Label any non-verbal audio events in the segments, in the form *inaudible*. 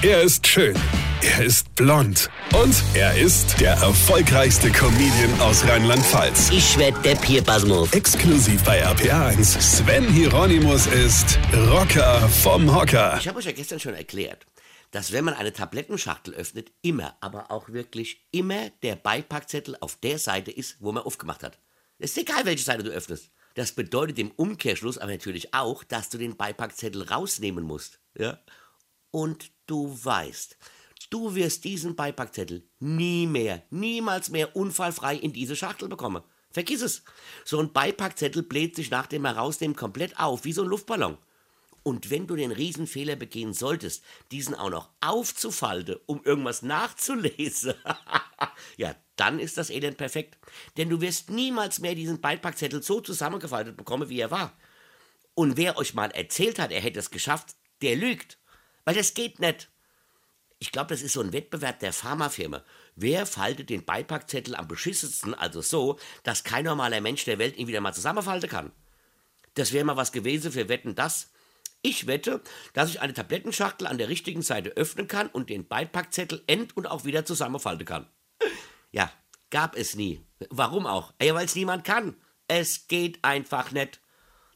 Er ist schön. Er ist blond. Und er ist der erfolgreichste Comedian aus Rheinland-Pfalz. Ich werd der Pierpasmus. Exklusiv bei RPA1. Sven Hieronymus ist Rocker vom Hocker. Ich habe euch ja gestern schon erklärt, dass wenn man eine Tablettenschachtel öffnet, immer, aber auch wirklich immer der Beipackzettel auf der Seite ist, wo man aufgemacht hat. Es ist egal, welche Seite du öffnest. Das bedeutet im Umkehrschluss aber natürlich auch, dass du den Beipackzettel rausnehmen musst. Ja? Und du weißt, du wirst diesen Beipackzettel nie mehr, niemals mehr unfallfrei in diese Schachtel bekommen. Vergiss es. So ein Beipackzettel bläht sich nach dem Herausnehmen komplett auf, wie so ein Luftballon. Und wenn du den Riesenfehler begehen solltest, diesen auch noch aufzufalten, um irgendwas nachzulesen, *laughs* ja, dann ist das Elend perfekt. Denn du wirst niemals mehr diesen Beipackzettel so zusammengefaltet bekommen, wie er war. Und wer euch mal erzählt hat, er hätte es geschafft, der lügt. Weil das geht nicht. Ich glaube, das ist so ein Wettbewerb der Pharmafirma. Wer faltet den Beipackzettel am beschissensten, also so, dass kein normaler Mensch der Welt ihn wieder mal zusammenfalten kann? Das wäre mal was gewesen für Wetten das. Ich wette, dass ich eine Tablettenschachtel an der richtigen Seite öffnen kann und den Beipackzettel end- und auch wieder zusammenfalten kann. Ja, gab es nie. Warum auch? Ja, weil es niemand kann. Es geht einfach nicht.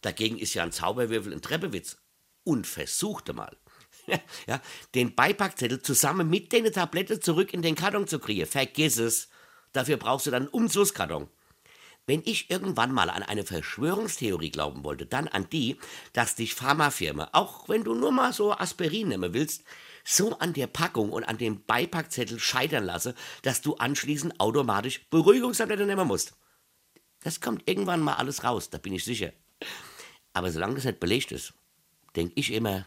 Dagegen ist ja ein Zauberwürfel ein Treppewitz. Und versuchte mal. *laughs* ja, den Beipackzettel zusammen mit den Tablette zurück in den Karton zu kriegen. Vergiss es. Dafür brauchst du dann einen Umzugskarton. Wenn ich irgendwann mal an eine Verschwörungstheorie glauben wollte, dann an die, dass dich Pharmafirma, auch wenn du nur mal so Aspirin nehmen willst, so an der Packung und an dem Beipackzettel scheitern lasse, dass du anschließend automatisch Beruhigungstabletten nehmen musst. Das kommt irgendwann mal alles raus, da bin ich sicher. Aber solange das nicht belegt ist, denke ich immer,